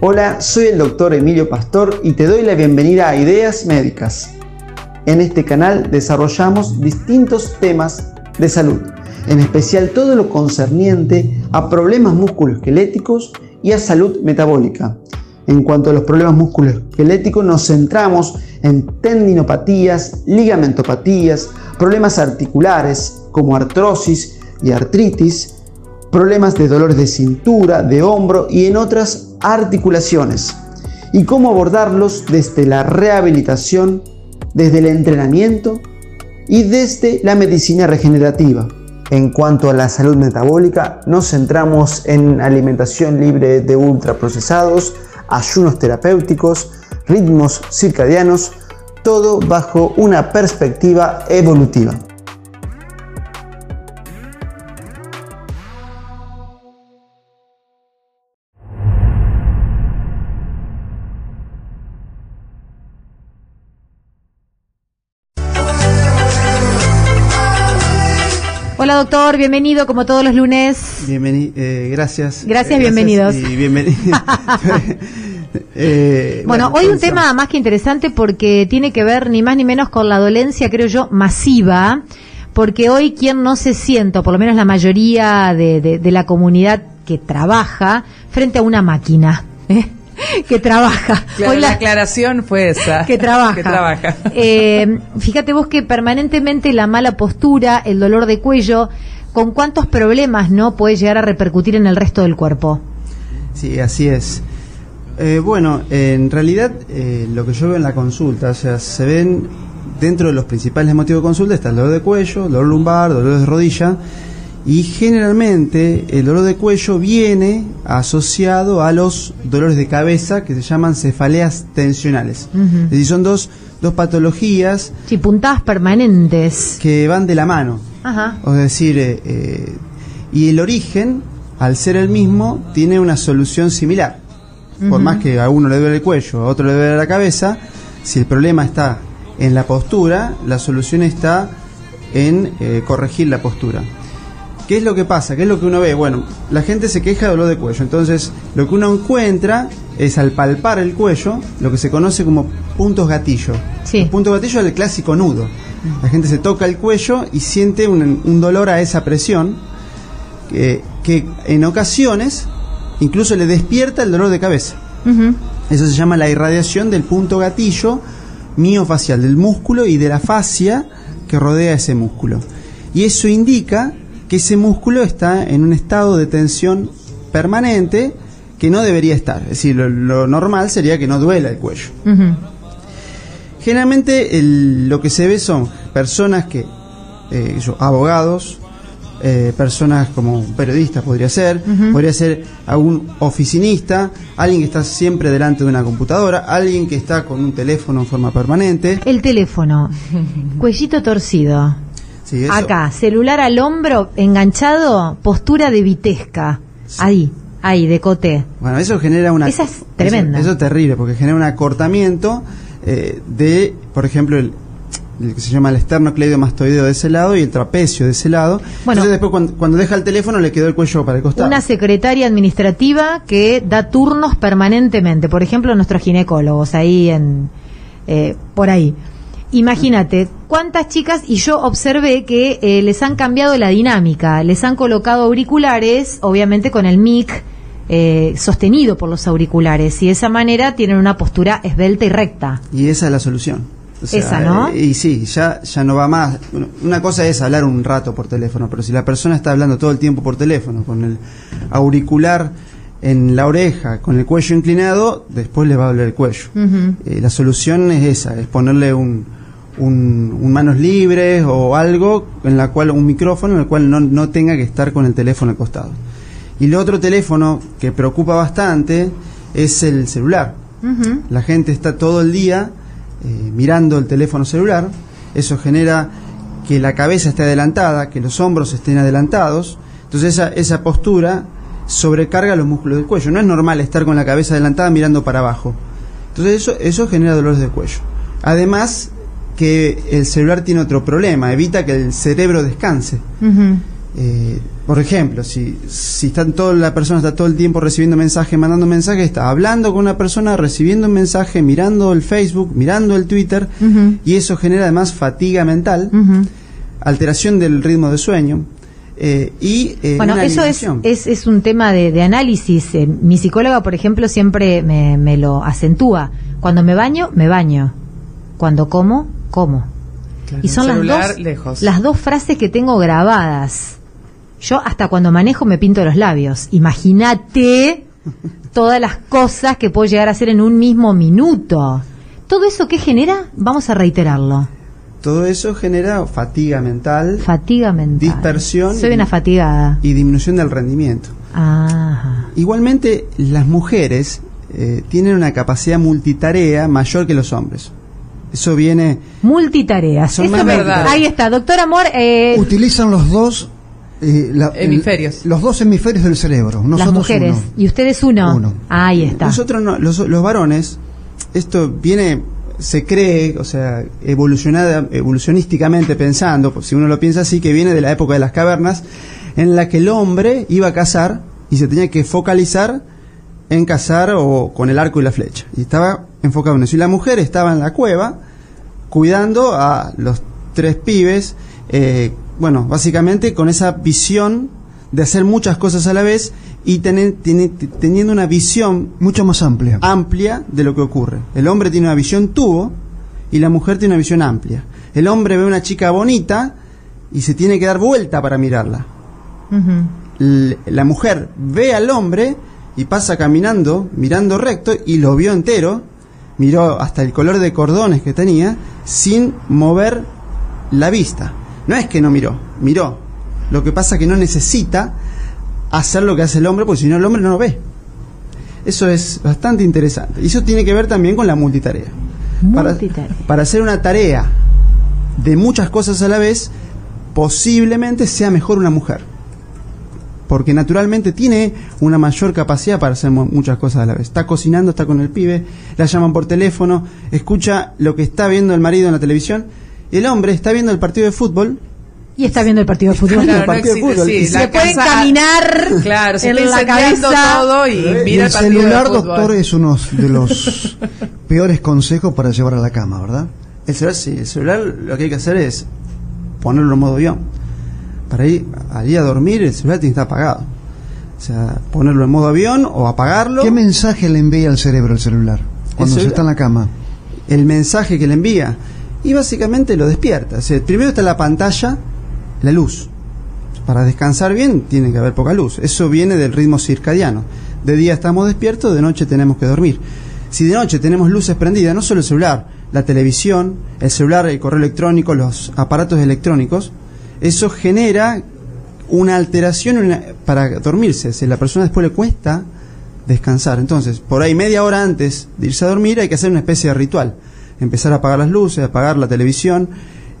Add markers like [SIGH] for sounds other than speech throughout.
Hola, soy el doctor Emilio Pastor y te doy la bienvenida a Ideas Médicas. En este canal desarrollamos distintos temas de salud, en especial todo lo concerniente a problemas musculoesqueléticos y a salud metabólica. En cuanto a los problemas musculoesqueléticos, nos centramos en tendinopatías, ligamentopatías, problemas articulares como artrosis y artritis, problemas de dolores de cintura, de hombro y en otras articulaciones, y cómo abordarlos desde la rehabilitación, desde el entrenamiento y desde la medicina regenerativa. En cuanto a la salud metabólica, nos centramos en alimentación libre de ultraprocesados, ayunos terapéuticos, ritmos circadianos, todo bajo una perspectiva evolutiva. Hola doctor, bienvenido como todos los lunes. Bienvenido, eh, gracias. Gracias, bienvenidos. Y bienvenido. [LAUGHS] [LAUGHS] eh, bueno, hoy un tema más que interesante porque tiene que ver ni más ni menos con la dolencia, creo yo, masiva, porque hoy quien no se sienta, por lo menos la mayoría de, de, de la comunidad que trabaja, frente a una máquina. [LAUGHS] ¿eh? Que trabaja. Claro, Hoy la, la, aclaración fue esa. [LAUGHS] Que trabaja. Que trabaja. Eh, fíjate vos que permanentemente la mala postura, el dolor de cuello, con cuántos problemas no puede llegar a repercutir en el resto del cuerpo. Sí, así es. Eh, bueno, en realidad eh, lo que yo veo en la consulta, o sea, se ven dentro de los principales motivos de consulta está el dolor de cuello, dolor lumbar, dolor de rodilla y generalmente el dolor de cuello viene asociado a los dolores de cabeza que se llaman cefaleas tensionales. Uh -huh. Es decir, son dos, dos patologías. Sí, puntadas permanentes. Que van de la mano. Ajá. Es decir, eh, eh, y el origen, al ser el mismo, tiene una solución similar. Uh -huh. Por más que a uno le duele el cuello, a otro le duele la cabeza, si el problema está en la postura, la solución está en eh, corregir la postura. ¿Qué es lo que pasa? ¿Qué es lo que uno ve? Bueno, la gente se queja de dolor de cuello. Entonces, lo que uno encuentra es al palpar el cuello, lo que se conoce como puntos gatillo. Sí. Los puntos gatillo es el clásico nudo. La gente se toca el cuello y siente un, un dolor a esa presión que, que, en ocasiones incluso le despierta el dolor de cabeza. Uh -huh. Eso se llama la irradiación del punto gatillo miofacial, del músculo y de la fascia que rodea ese músculo. Y eso indica que ese músculo está en un estado de tensión permanente que no debería estar. Es decir, lo, lo normal sería que no duela el cuello. Uh -huh. Generalmente el, lo que se ve son personas que, eh, yo, abogados, eh, personas como periodistas podría ser, uh -huh. podría ser algún oficinista, alguien que está siempre delante de una computadora, alguien que está con un teléfono en forma permanente. El teléfono, [LAUGHS] cuellito torcido. Sí, Acá, celular al hombro, enganchado, postura de vitesca. Sí. Ahí, ahí, de coté. Bueno, eso genera una... Esa es tremenda. Eso, eso es terrible, porque genera un acortamiento eh, de, por ejemplo, el, el, que se llama el esternocleidomastoideo de ese lado y el trapecio de ese lado. Bueno, Entonces después cuando, cuando, deja el teléfono le quedó el cuello para el costado. Una secretaria administrativa que da turnos permanentemente, por ejemplo, nuestros ginecólogos ahí en... Eh, por ahí. Imagínate, cuántas chicas, y yo observé que eh, les han cambiado la dinámica, les han colocado auriculares, obviamente con el mic eh, sostenido por los auriculares, y de esa manera tienen una postura esbelta y recta. Y esa es la solución. O sea, esa, ¿no? Eh, y sí, ya, ya no va más. Una cosa es hablar un rato por teléfono, pero si la persona está hablando todo el tiempo por teléfono, con el auricular en la oreja, con el cuello inclinado, después le va a doler el cuello. Uh -huh. la solución es esa, es ponerle un un, un, manos libres o algo en la cual un micrófono en el cual no, no, tenga que estar con el teléfono al costado. Y el otro teléfono que preocupa bastante es el celular. Uh -huh. La gente está todo el día eh, mirando el teléfono celular, eso genera que la cabeza esté adelantada, que los hombros estén adelantados, entonces esa, esa postura sobrecarga los músculos del cuello. No es normal estar con la cabeza adelantada mirando para abajo. Entonces eso, eso genera dolores del cuello. Además, que el celular tiene otro problema, evita que el cerebro descanse. Uh -huh. eh, por ejemplo, si, si están todo, la persona está todo el tiempo recibiendo mensajes, mandando mensajes, está hablando con una persona, recibiendo un mensaje, mirando el Facebook, mirando el Twitter, y eso genera además fatiga mental, alteración del ritmo de sueño, eh, y eh, Bueno, una eso es, es un tema de, de análisis. Eh, mi psicóloga, por ejemplo, siempre me, me lo acentúa. Cuando me baño, me baño. Cuando como, Claro. Y son las dos, lejos. las dos frases que tengo grabadas. Yo hasta cuando manejo me pinto los labios. Imagínate [LAUGHS] todas las cosas que puedo llegar a hacer en un mismo minuto. ¿Todo eso qué genera? Vamos a reiterarlo. Todo eso genera fatiga mental Fatiga mental. Dispersión Soy y- una fatigada. y disminución del rendimiento. Ajá. Igualmente, las mujeres eh, tienen una capacidad multitarea mayor que los hombres. Eso viene Multitareas. Eso me- verdad. Ahí está, doctor Amor. eh, Utilizan los dos eh, la- el- Hemisferios. los dos hemisferios del cerebro. Nosotros las mujeres. uno. Y ustedes uno. Uno. Ahí está. Nosotros no, los, los varones, esto viene, se cree, o sea, evolucionada, evolucionísticamente pensando, si uno lo piensa así, que viene de la época de las cavernas, en la que el hombre iba a cazar y se tenía que focalizar en cazar o con el arco y la flecha. Y estaba enfocado en eso. Y la mujer estaba en la cueva cuidando a los tres pibes, eh, bueno, básicamente con esa visión de hacer muchas cosas a la vez y tener- teniendo una visión Mucho más amplia. amplia de lo que ocurre. El hombre tiene una visión tubo y la mujer tiene una visión amplia. El hombre ve una chica bonita y se tiene que dar vuelta para mirarla. La mujer ve al hombre y pasa caminando, mirando recto y lo vio entero, miró hasta el color de cordones que tenía sin mover la vista. No es que no miró, miró. Lo que pasa es que no necesita hacer lo que hace el hombre porque si no el hombre no lo ve. Eso es bastante interesante. Y eso tiene que ver también con la multitarea. Para- para hacer una tarea de muchas cosas a la vez, posiblemente sea mejor una mujer. Porque naturalmente tiene una mayor capacidad para hacer mu- muchas cosas a la vez. Está cocinando, está con el pibe, la llaman por teléfono, escucha lo que está viendo el marido en la televisión. El hombre está viendo el partido de fútbol. Y está viendo el partido de fútbol. Claro, partido de fútbol. Y se la pueden casa- caminar Claro, se en está la cabeza. todo y Y mira el el partido de celular, doctor, es uno de los [LAUGHS] peores consejos para llevar a la cama, ¿verdad? El celular, sí, el celular lo que hay que hacer es ponerlo en modo avión. Para ir, al ir a dormir, el celular tiene que estar apagado. O sea, ponerlo en modo avión o apagarlo. ¿Qué mensaje le envía al cerebro el celular cuando El se está en la cama? el mensaje que le envía y básicamente lo despierta. O sea, primero está la pantalla, la luz. Para descansar bien tiene que haber poca luz. Eso viene del ritmo circadiano. De día estamos despiertos, de noche tenemos que dormir. Si de noche tenemos luces prendidas, no solo el celular, la televisión, el celular, el correo electrónico, los aparatos electrónicos, eso genera una alteración una- para dormirse. Si la persona después le cuesta descansar. Entonces, por ahí media hora antes de irse a dormir hay que hacer una especie de ritual. Empezar a apagar las luces, apagar la televisión,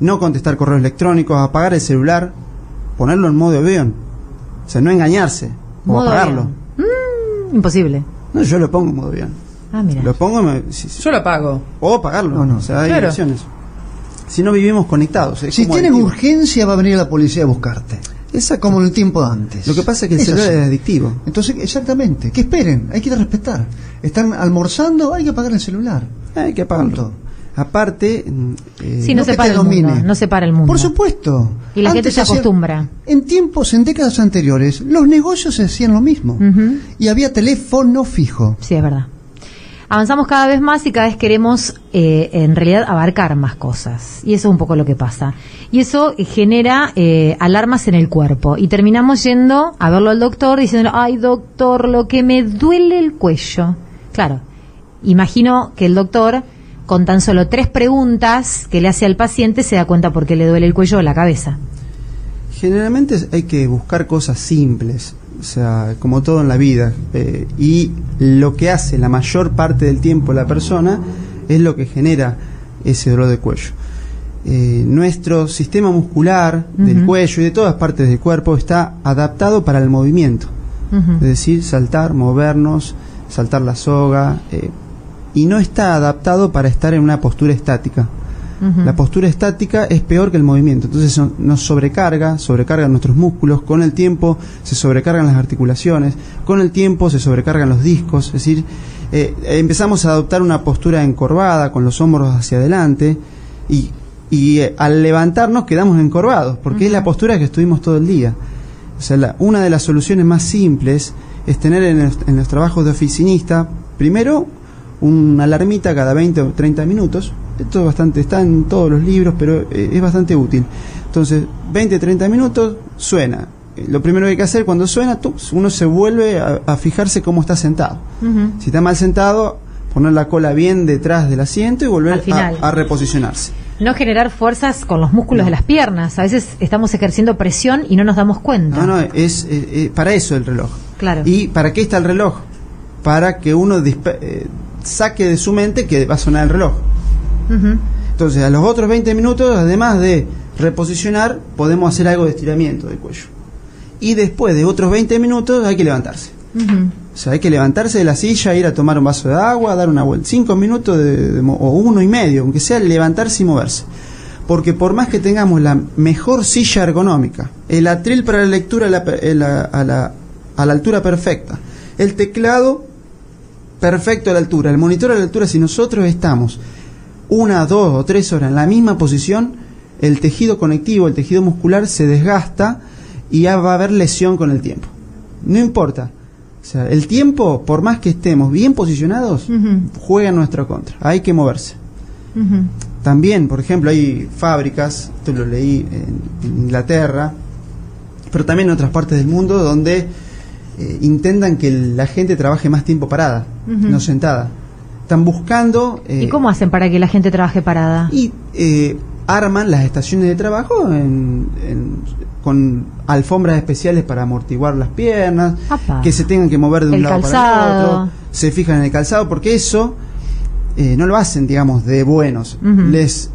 no contestar correos electrónicos, apagar el celular, ponerlo en modo avión. O sea, no engañarse o Modo apagarlo. Mm, imposible. No, yo lo pongo en modo avión. Ah, mira. Lo pongo me- si- si- Yo lo pago. o apagarlo. No, no. O sea, hay Claro. opciones. Si no vivimos conectados. es Si tienes adictivo. urgencia va a venir la policía a buscarte. Exacto. Como en el tiempo de antes. Lo que pasa es que el celular es adictivo. Entonces, exactamente. Que esperen, hay que respetar. Están almorzando, hay que apagar el celular. Hay que apagarlo. Punto. Aparte, eh, Sí, no, no se que para el mundo. domine. No se para el mundo. Por supuesto. Y la gente Antes se hacía- acostumbra. En tiempos, en décadas anteriores, los negocios se hacían lo mismo. Y había teléfono fijo. Sí, es verdad. Avanzamos cada vez más y cada vez queremos, eh, en realidad, abarcar más cosas. Y eso es un poco lo que pasa. Y eso genera eh, alarmas en el cuerpo. Y terminamos yendo a verlo al doctor diciendo, ay doctor, lo que me duele el cuello. Claro, imagino que el doctor, con tan solo tres preguntas que le hace al paciente, se da cuenta por qué le duele el cuello o la cabeza. Generalmente hay que buscar cosas simples, o sea, como todo en la vida. eh, y lo que hace la mayor parte del tiempo la persona es lo que genera ese dolor de cuello. Eh, nuestro sistema muscular del cuello y de todas partes del cuerpo está adaptado para el movimiento. Es decir, saltar, movernos, saltar la soga. eh, y no está adaptado para estar en una postura estática. La postura estática es peor que el movimiento, entonces no- nos sobrecarga, sobrecargan nuestros músculos, con el tiempo se sobrecargan las articulaciones, con el tiempo se sobrecargan los discos, es decir, eh, empezamos a adoptar una postura encorvada, con los hombros hacia adelante, y, y, eh, al levantarnos quedamos encorvados, porque es la postura que estuvimos todo el día. O sea, la- una de las soluciones más simples es tener en, los- en los trabajos de oficinista, primero, una alarmita cada 20 o 30 minutos. Esto es bastante, está en todos los libros, pero eh, es bastante útil. Entonces, 20, 30 minutos, suena. Eh, Lo primero que hay que hacer cuando suena, uno se vuelve a, a fijarse cómo está sentado. Si está mal sentado, poner la cola bien detrás del asiento y volver a, a reposicionarse. No generar fuerzas con los músculos de las piernas. A veces estamos ejerciendo presión y no nos damos cuenta. No, no, es eh, eh, para eso el reloj. Claro. ¿Y para qué está el reloj? Para que uno eh, saque de su mente que va a sonar el reloj. Entonces, a los otros 20 minutos, además de reposicionar, podemos hacer algo de estiramiento del cuello. Y después de otros 20 minutos hay que levantarse. O sea, hay que levantarse de la silla, ir a tomar un vaso de agua, dar una vuelta. Cinco minutos de- o uno y medio, aunque sea levantarse y moverse. Porque por más que tengamos la mejor silla ergonómica, el atril para la lectura a la, a la- a la altura perfecta, el teclado perfecto a la altura, el monitor a la altura, si nosotros estamos una, dos o tres horas en la misma posición, el tejido conectivo, el tejido muscular se desgasta y ya va a haber lesión con el tiempo. No importa. O sea, el tiempo, por más que estemos bien posicionados, juega en nuestra contra. Hay que moverse. También, por ejemplo, hay fábricas, esto lo leí en, en Inglaterra, pero también en otras partes del mundo donde eh, intentan que la gente trabaje más tiempo parada, no sentada. Están buscando... eh, ¿Y cómo hacen para que la gente trabaje parada? y eh, arman las estaciones de trabajo en- en- con alfombras especiales para amortiguar las piernas, Apa. que se tengan que mover de un El lado para el otro, se fijan en el calzado, porque eso eh, no lo hacen, digamos, de buenos. Les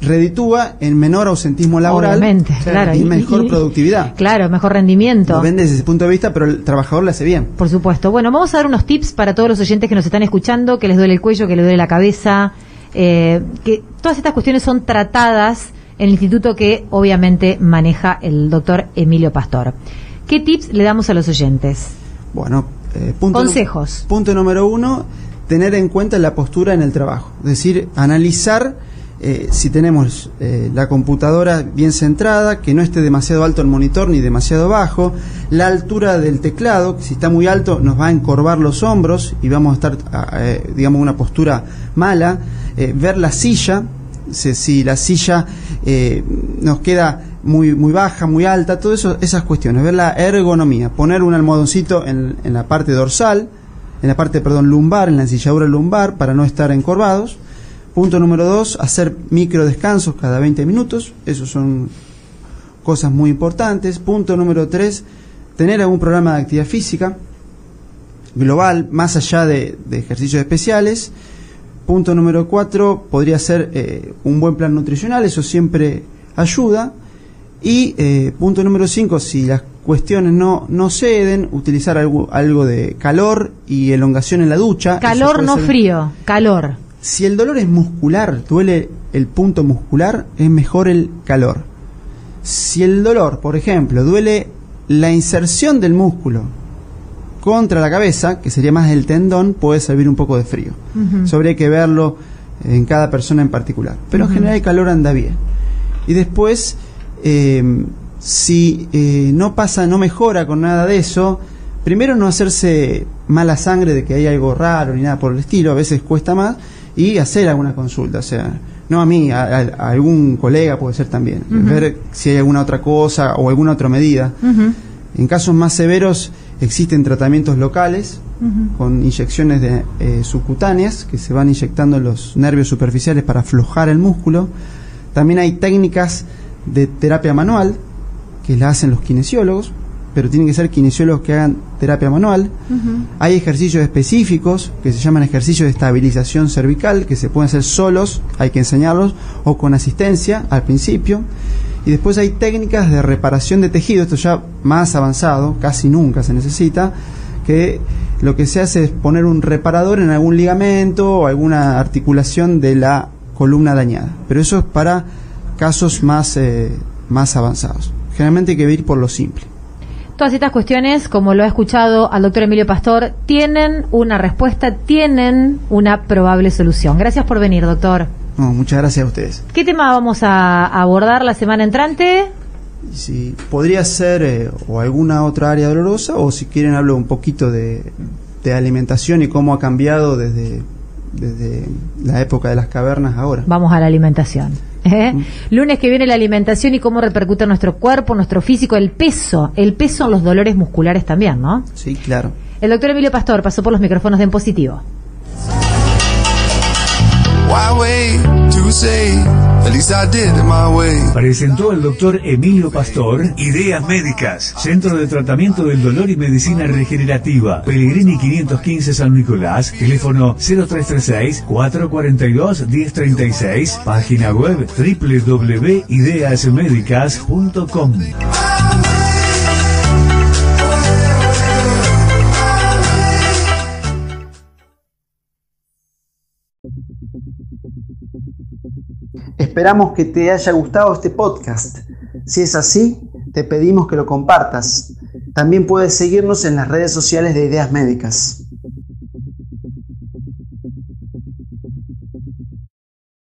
reditúa en menor ausentismo laboral Obviamente, claro. y mejor productividad. Claro, mejor rendimiento. Lo ven desde ese punto de vista, pero el trabajador lo hace bien. Por supuesto. Bueno, vamos a dar unos tips para todos los oyentes que nos están escuchando, que les duele el cuello, que les duele la cabeza, eh, que todas estas cuestiones son tratadas en el instituto que obviamente maneja el doctor Emilio Pastor. ¿Qué tips le damos a los oyentes? Bueno, eh, punto Consejos. punto número uno, tener en cuenta la postura en el trabajo. Es decir, analizar eh, si tenemos eh, la computadora bien centrada, que no esté demasiado alto el monitor ni demasiado bajo, la altura del teclado, si está muy alto nos va a encorvar los hombros y vamos a estar, eh, digamos, una postura mala, eh, ver la silla, si, la silla eh, nos queda muy, muy baja, muy alta, todo eso, esas cuestiones, ver la ergonomía, poner un almohadoncito en, en la parte dorsal, en la parte, perdón, lumbar, en la ensilladura lumbar, para no estar encorvados. Punto número dos, hacer micro descansos cada 20 minutos, esos son cosas muy importantes. Punto número tres, tener algún programa de actividad física global, más allá de, de ejercicios especiales. Punto número cuatro, podría ser eh, un buen plan nutricional, eso siempre ayuda. Y eh, punto número cinco, si las cuestiones no, no ceden, utilizar algo, algo de calor y elongación en la ducha. Eso Calor, no ser- frío, calor. Si el dolor es muscular, duele el punto muscular, es mejor el calor. Si el dolor, por ejemplo, duele la inserción del músculo contra la cabeza, que sería más el tendón, puede servir un poco de frío. Ujú. Eso habría que verlo en cada persona en particular. Pero en general el calor anda bien. Y después, eh, si eh, no pasa, no mejora con nada de eso, primero no hacerse mala sangre de que hay algo raro ni nada por el estilo, a veces cuesta más, y hacer alguna consulta, o sea, no a mí, a, algún colega puede ser también, ver si hay alguna otra cosa o alguna otra medida. En casos más severos existen tratamientos locales con inyecciones de, eh, subcutáneas que se van inyectando en los nervios superficiales para aflojar el músculo. También hay técnicas de terapia manual que la hacen los kinesiólogos, pero tienen que ser kinesiólogos que hagan terapia manual. Ujú. Hay ejercicios específicos que se llaman ejercicios de estabilización cervical, que se pueden hacer solos, hay que enseñarlos, o con asistencia al principio. Y después hay técnicas de reparación de tejido, esto ya más avanzado, casi nunca se necesita, que lo que se hace es poner un reparador en algún ligamento o alguna articulación de la columna dañada. Pero eso es para casos más, eh, más avanzados. Generalmente hay que ir por lo simple. Todas estas cuestiones, como lo ha escuchado al doctor Emilio Pastor, tienen una respuesta, tienen una probable solución. Gracias por venir, doctor. No, muchas gracias a ustedes. ¿Qué tema vamos a abordar la semana entrante? Podría ser eh, o alguna otra área dolorosa o si quieren hablo un poquito de, de alimentación y cómo ha cambiado desde, desde la época de las cavernas ahora. Vamos a la alimentación. ¿Eh? Lunes que viene la alimentación y cómo repercute en nuestro cuerpo, nuestro físico, el peso, el peso en los dolores musculares también, ¿no? Sí, claro. El doctor Emilio Pastor pasó por los micrófonos de En Positivo. Presentó el doctor Emilio Pastor Ideas Médicas, Centro de Tratamiento del Dolor y Medicina Regenerativa, Pellegrini 515 San Nicolás, teléfono 0336-442-1036, página web www.ideasmedicas.com. Esperamos que te haya gustado este podcast. Si es así, te pedimos que lo compartas. También puedes seguirnos en las redes sociales de Ideas Médicas.